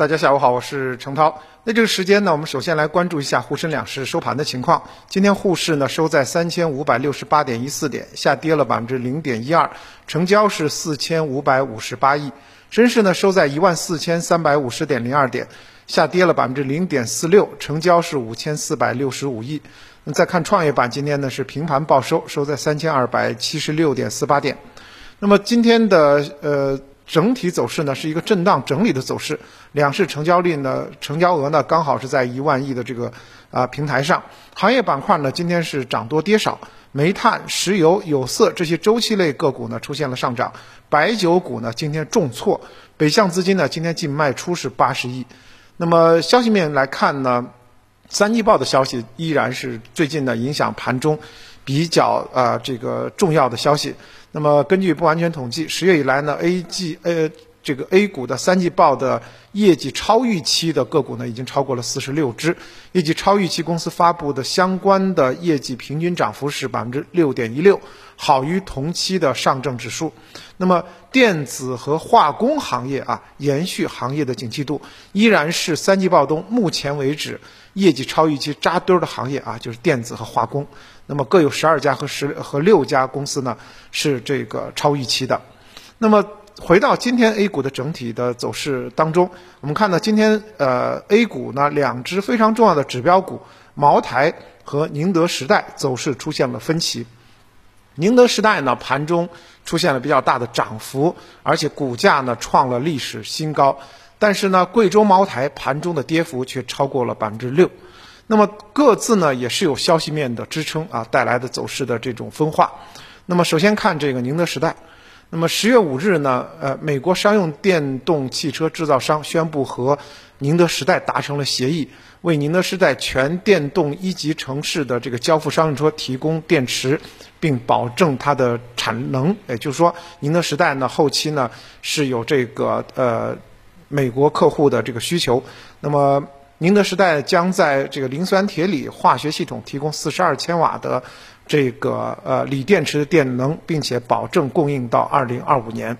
大家下午好，我是程涛。那这个时间呢，我们首先来关注一下沪深两市收盘的情况。今天沪市呢收在三千五百六十八点一四点，下跌了百分之零点一二，成交是四千五百五十八亿。深市呢收在一万四千三百五十点零二点，下跌了百分之零点四六，成交是五千四百六十五亿。那再看创业板，今天呢是平盘报收，收在三千二百七十六点四八点。那么今天的呃。整体走势呢是一个震荡整理的走势，两市成交率呢成交额呢刚好是在一万亿的这个啊平台上。行业板块呢今天是涨多跌少，煤炭、石油、有色这些周期类个股呢出现了上涨，白酒股呢今天重挫，北向资金呢今天净卖出是八十亿。那么消息面来看呢，三季报的消息依然是最近呢影响盘中比较啊这个重要的消息。那么根据不完全统计，十月以来呢，A G 呃这个 A 股的三季报的业绩超预期的个股呢，已经超过了四十六只。业绩超预期公司发布的相关的业绩平均涨幅是百分之六点一六，好于同期的上证指数。那么电子和化工行业啊，延续行业的景气度，依然是三季报中目前为止业绩超预期扎堆儿的行业啊，就是电子和化工。那么各有十二家和十和六家公司呢是这个超预期的。那么回到今天 A 股的整体的走势当中，我们看到今天呃 A 股呢两只非常重要的指标股茅台和宁德时代走势出现了分歧。宁德时代呢盘中出现了比较大的涨幅，而且股价呢创了历史新高。但是呢贵州茅台盘中的跌幅却超过了百分之六。那么各自呢也是有消息面的支撑啊，带来的走势的这种分化。那么首先看这个宁德时代，那么十月五日呢，呃，美国商用电动汽车制造商宣布和宁德时代达成了协议，为宁德时代全电动一级城市的这个交付商用车提供电池，并保证它的产能。也就是说，宁德时代呢后期呢是有这个呃美国客户的这个需求。那么宁德时代将在这个磷酸铁锂化学系统提供四十二千瓦的这个呃锂电池的电能，并且保证供应到二零二五年。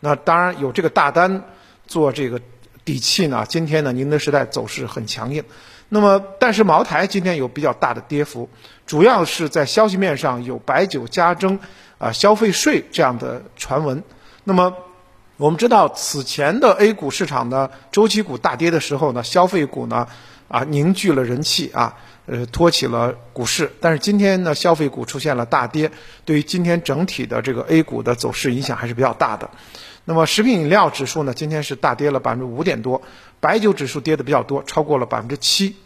那当然有这个大单做这个底气呢。今天呢，宁德时代走势很强硬。那么，但是茅台今天有比较大的跌幅，主要是在消息面上有白酒加征啊消费税这样的传闻。那么。我们知道，此前的 A 股市场呢，周期股大跌的时候呢，消费股呢，啊凝聚了人气啊，呃托起了股市。但是今天呢，消费股出现了大跌，对于今天整体的这个 A 股的走势影响还是比较大的。那么食品饮料指数呢，今天是大跌了百分之五点多，白酒指数跌的比较多，超过了百分之七。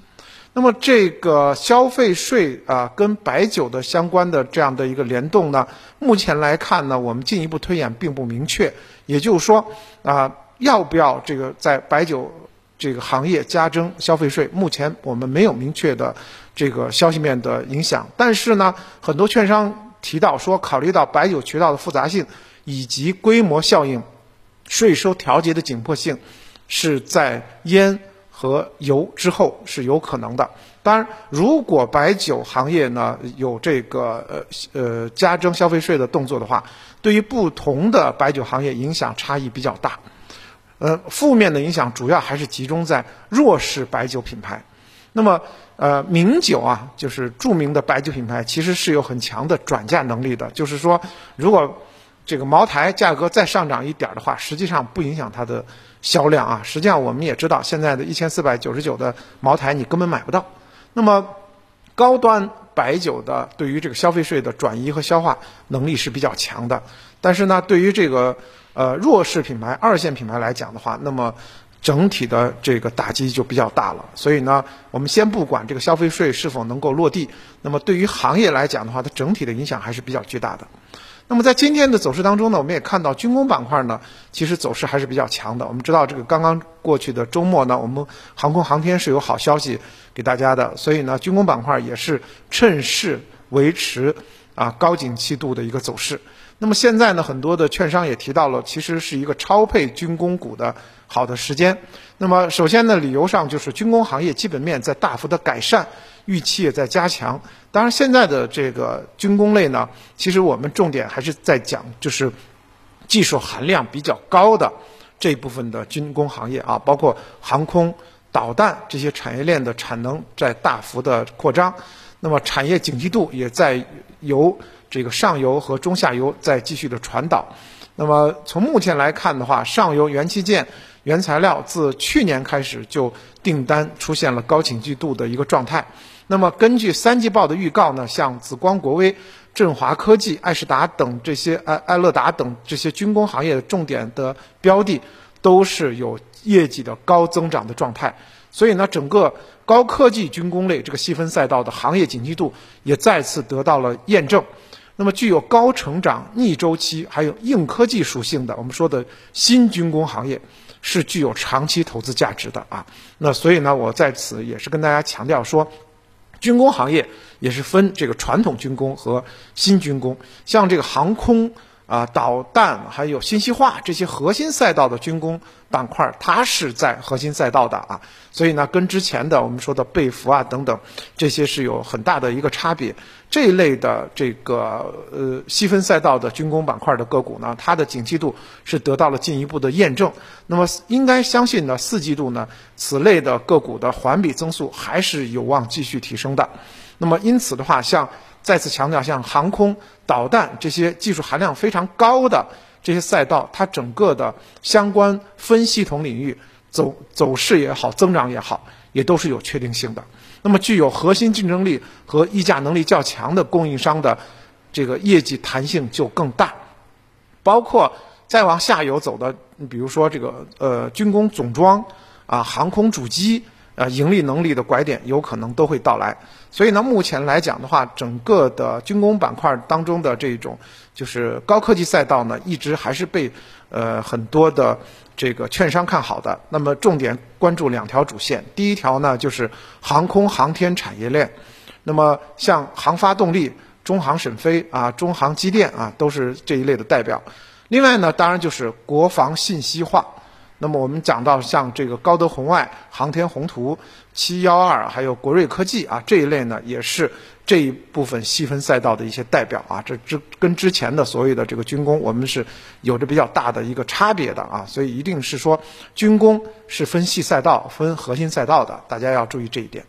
那么这个消费税啊，跟白酒的相关的这样的一个联动呢，目前来看呢，我们进一步推演并不明确。也就是说啊，要不要这个在白酒这个行业加征消费税？目前我们没有明确的这个消息面的影响。但是呢，很多券商提到说，考虑到白酒渠道的复杂性以及规模效应，税收调节的紧迫性是在烟。和油之后是有可能的。当然，如果白酒行业呢有这个呃呃加征消费税的动作的话，对于不同的白酒行业影响差异比较大。呃，负面的影响主要还是集中在弱势白酒品牌。那么，呃，名酒啊，就是著名的白酒品牌，其实是有很强的转嫁能力的。就是说，如果这个茅台价格再上涨一点的话，实际上不影响它的销量啊。实际上我们也知道，现在的一千四百九十九的茅台你根本买不到。那么高端白酒的对于这个消费税的转移和消化能力是比较强的，但是呢，对于这个呃弱势品牌、二线品牌来讲的话，那么整体的这个打击就比较大了。所以呢，我们先不管这个消费税是否能够落地，那么对于行业来讲的话，它整体的影响还是比较巨大的。那么在今天的走势当中呢，我们也看到军工板块呢，其实走势还是比较强的。我们知道这个刚刚过去的周末呢，我们航空航天是有好消息给大家的，所以呢，军工板块也是趁势维持啊高景气度的一个走势。那么现在呢，很多的券商也提到了，其实是一个超配军工股的好的时间。那么首先呢，理由上就是军工行业基本面在大幅的改善，预期也在加强。当然，现在的这个军工类呢，其实我们重点还是在讲就是技术含量比较高的这部分的军工行业啊，包括航空、导弹这些产业链的产能在大幅的扩张，那么产业景气度也在由这个上游和中下游在继续的传导。那么从目前来看的话，上游元器件、原材料自去年开始就订单出现了高景气度的一个状态。那么根据三季报的预告呢，像紫光国威、振华科技、爱仕达等这些爱爱乐达等这些军工行业的重点的标的，都是有业绩的高增长的状态。所以呢，整个高科技军工类这个细分赛道的行业景气度也再次得到了验证。那么具有高成长、逆周期还有硬科技属性的，我们说的新军工行业是具有长期投资价值的啊。那所以呢，我在此也是跟大家强调说。军工行业也是分这个传统军工和新军工，像这个航空啊、导弹还有信息化这些核心赛道的军工板块，它是在核心赛道的啊，所以呢，跟之前的我们说的被服啊等等这些是有很大的一个差别。这一类的这个呃细分赛道的军工板块的个股呢，它的景气度是得到了进一步的验证。那么应该相信呢，四季度呢，此类的个股的环比增速还是有望继续提升的。那么因此的话，像再次强调，像航空、导弹这些技术含量非常高的这些赛道，它整个的相关分系统领域走走势也好，增长也好，也都是有确定性的。那么具有核心竞争力和议价能力较强的供应商的这个业绩弹性就更大。包括再往下游走的，比如说这个呃军工总装啊、航空主机。呃，盈利能力的拐点有可能都会到来，所以呢，目前来讲的话，整个的军工板块当中的这种就是高科技赛道呢，一直还是被呃很多的这个券商看好的。那么，重点关注两条主线，第一条呢就是航空航天产业链，那么像航发动力、中航沈飞啊、中航机电啊，都是这一类的代表。另外呢，当然就是国防信息化。那么我们讲到像这个高德红外、航天宏图、七幺二，还有国瑞科技啊这一类呢，也是这一部分细分赛道的一些代表啊。这之跟之前的所谓的这个军工，我们是有着比较大的一个差别的啊。所以一定是说军工是分细赛道、分核心赛道的，大家要注意这一点。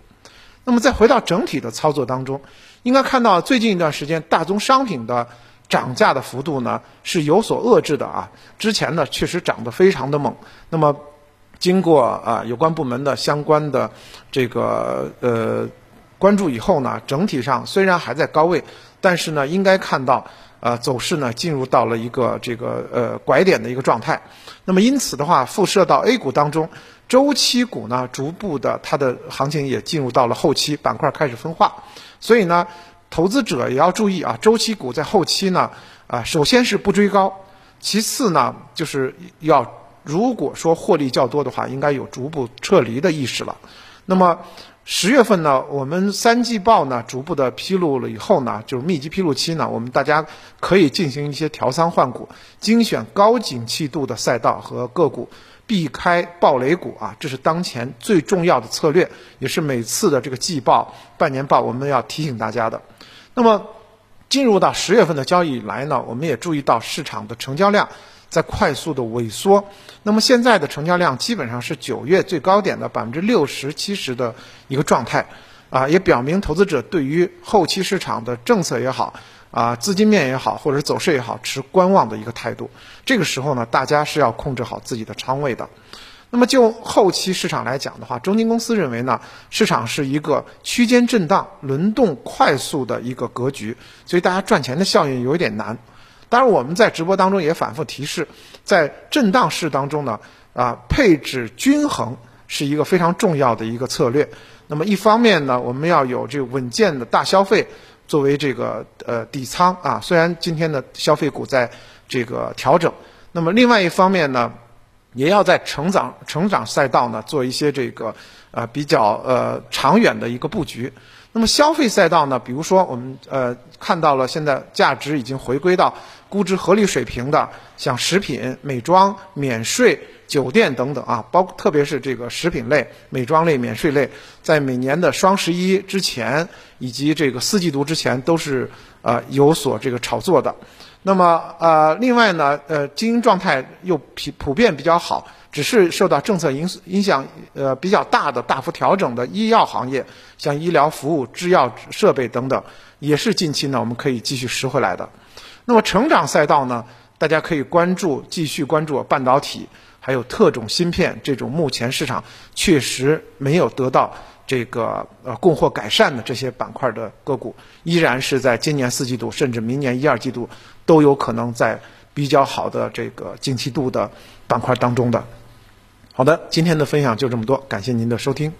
那么再回到整体的操作当中，应该看到最近一段时间大宗商品的。涨价的幅度呢是有所遏制的啊，之前呢确实涨得非常的猛。那么经过啊有关部门的相关的这个呃关注以后呢，整体上虽然还在高位，但是呢应该看到呃走势呢进入到了一个这个呃拐点的一个状态。那么因此的话，辐射到 A 股当中，周期股呢逐步的它的行情也进入到了后期，板块开始分化，所以呢。投资者也要注意啊，周期股在后期呢，啊，首先是不追高，其次呢，就是要如果说获利较多的话，应该有逐步撤离的意识了。那么十月份呢，我们三季报呢逐步的披露了以后呢，就是密集披露期呢，我们大家可以进行一些调仓换股，精选高景气度的赛道和个股，避开暴雷股啊，这是当前最重要的策略，也是每次的这个季报、半年报我们要提醒大家的。那么，进入到十月份的交易以来呢，我们也注意到市场的成交量在快速的萎缩。那么现在的成交量基本上是九月最高点的百分之六十七十的一个状态，啊，也表明投资者对于后期市场的政策也好，啊，资金面也好，或者是走势也好，持观望的一个态度。这个时候呢，大家是要控制好自己的仓位的。那么就后期市场来讲的话，中金公司认为呢，市场是一个区间震荡、轮动快速的一个格局，所以大家赚钱的效应有一点难。当然，我们在直播当中也反复提示，在震荡市当中呢，啊，配置均衡是一个非常重要的一个策略。那么一方面呢，我们要有这个稳健的大消费作为这个呃底仓啊，虽然今天的消费股在这个调整，那么另外一方面呢。也要在成长成长赛道呢做一些这个呃比较呃长远的一个布局。那么消费赛道呢，比如说我们呃看到了现在价值已经回归到估值合理水平的，像食品、美妆、免税、酒店等等啊，包括特别是这个食品类、美妆类、免税类，在每年的双十一之前以及这个四季度之前都是呃有所这个炒作的。那么呃，另外呢，呃，经营状态又普普遍比较好，只是受到政策影影响呃比较大的大幅调整的医药行业，像医疗服务、制药设备等等，也是近期呢我们可以继续拾回来的。那么成长赛道呢，大家可以关注，继续关注半导体，还有特种芯片这种目前市场确实没有得到。这个呃供货改善的这些板块的个股，依然是在今年四季度甚至明年一二季度都有可能在比较好的这个景气度的板块当中的。好的，今天的分享就这么多，感谢您的收听。